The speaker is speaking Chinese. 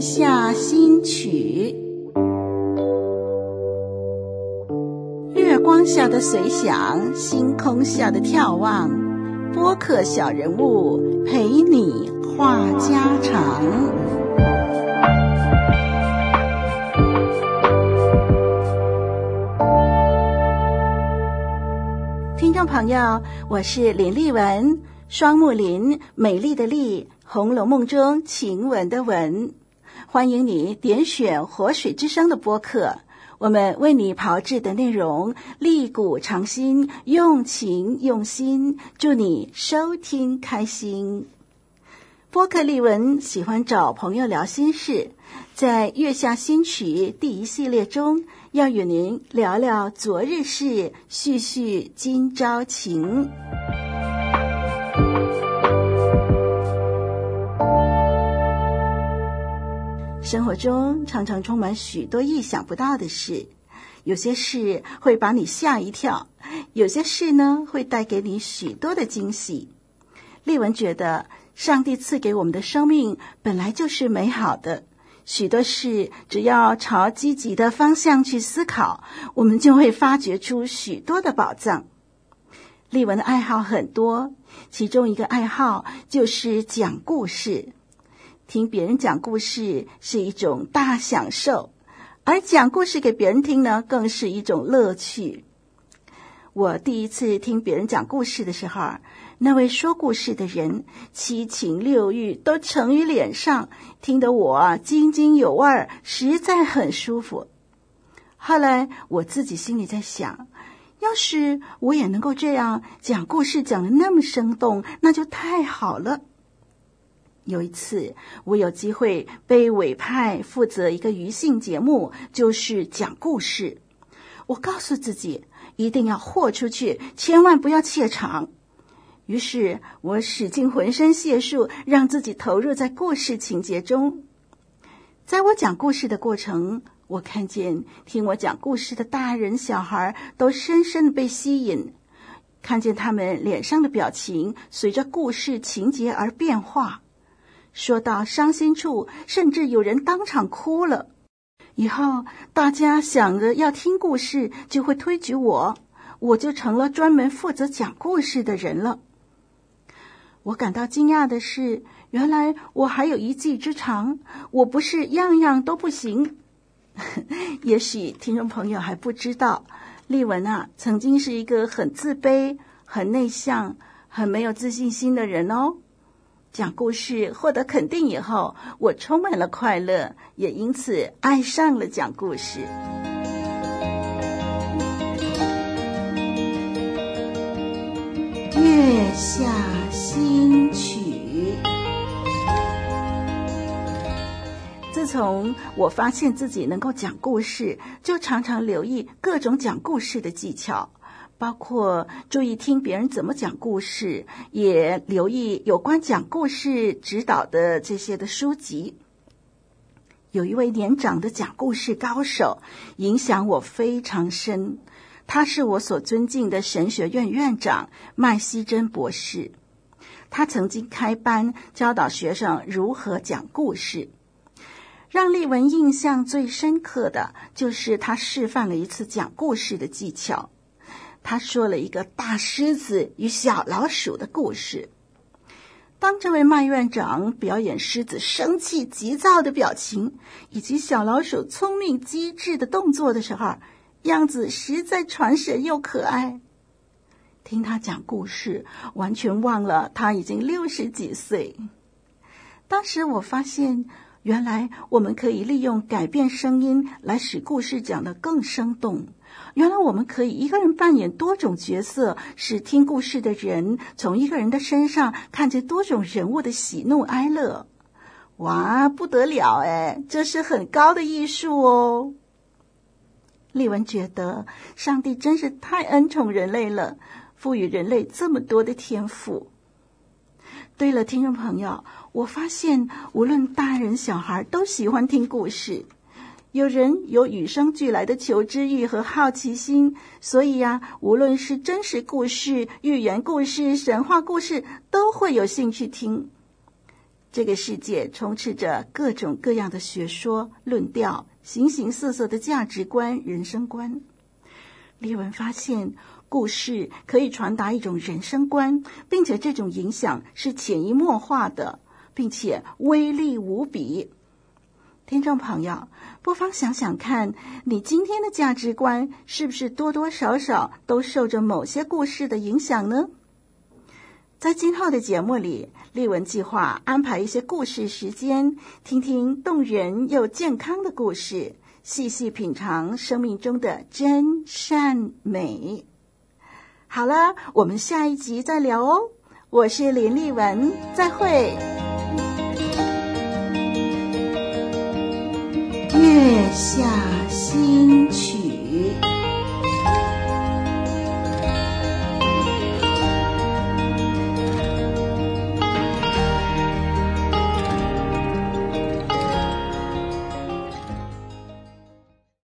下新曲，月光下的随想，星空下的眺望，播客小人物陪你话家常。听众朋友，我是林丽文，双木林，美丽的丽。《红楼梦》中晴雯的雯，欢迎你点选活水之声的播客。我们为你炮制的内容，丽骨长新，用情用心，祝你收听开心。播客丽文喜欢找朋友聊心事，在月下新曲第一系列中，要与您聊聊昨日事，叙叙今朝情。生活中常常充满许多意想不到的事，有些事会把你吓一跳，有些事呢会带给你许多的惊喜。丽文觉得，上帝赐给我们的生命本来就是美好的，许多事只要朝积极的方向去思考，我们就会发掘出许多的宝藏。丽文的爱好很多，其中一个爱好就是讲故事。听别人讲故事是一种大享受，而讲故事给别人听呢，更是一种乐趣。我第一次听别人讲故事的时候，那位说故事的人七情六欲都呈于脸上，听得我津津有味，实在很舒服。后来我自己心里在想，要是我也能够这样讲故事，讲的那么生动，那就太好了。有一次，我有机会被委派负责一个余兴节目，就是讲故事。我告诉自己一定要豁出去，千万不要怯场。于是我使尽浑身解数，让自己投入在故事情节中。在我讲故事的过程，我看见听我讲故事的大人小孩都深深的被吸引，看见他们脸上的表情随着故事情节而变化。说到伤心处，甚至有人当场哭了。以后大家想着要听故事，就会推举我，我就成了专门负责讲故事的人了。我感到惊讶的是，原来我还有一技之长，我不是样样都不行。也许听众朋友还不知道，丽文啊，曾经是一个很自卑、很内向、很没有自信心的人哦。讲故事获得肯定以后，我充满了快乐，也因此爱上了讲故事。月下新曲。自从我发现自己能够讲故事，就常常留意各种讲故事的技巧。包括注意听别人怎么讲故事，也留意有关讲故事指导的这些的书籍。有一位年长的讲故事高手，影响我非常深。他是我所尊敬的神学院院长麦希珍博士。他曾经开班教导学生如何讲故事。让丽文印象最深刻的就是他示范了一次讲故事的技巧。他说了一个大狮子与小老鼠的故事。当这位麦院长表演狮子生气急躁的表情，以及小老鼠聪明机智的动作的时候，样子实在传神又可爱。听他讲故事，完全忘了他已经六十几岁。当时我发现，原来我们可以利用改变声音来使故事讲得更生动。原来我们可以一个人扮演多种角色，使听故事的人从一个人的身上看见多种人物的喜怒哀乐。哇，不得了哎，这是很高的艺术哦。丽文觉得上帝真是太恩宠人类了，赋予人类这么多的天赋。对了，听众朋友，我发现无论大人小孩都喜欢听故事。有人有与生俱来的求知欲和好奇心，所以呀，无论是真实故事、寓言故事、神话故事，都会有兴趣听。这个世界充斥着各种各样的学说、论调、形形色色的价值观、人生观。丽文发现，故事可以传达一种人生观，并且这种影响是潜移默化的，并且威力无比。听众朋友，不妨想想看，你今天的价值观是不是多多少少都受着某些故事的影响呢？在今后的节目里，丽文计划安排一些故事时间，听听动人又健康的故事，细细品尝生命中的真善美。好了，我们下一集再聊哦。我是林丽文，再会。月下新曲。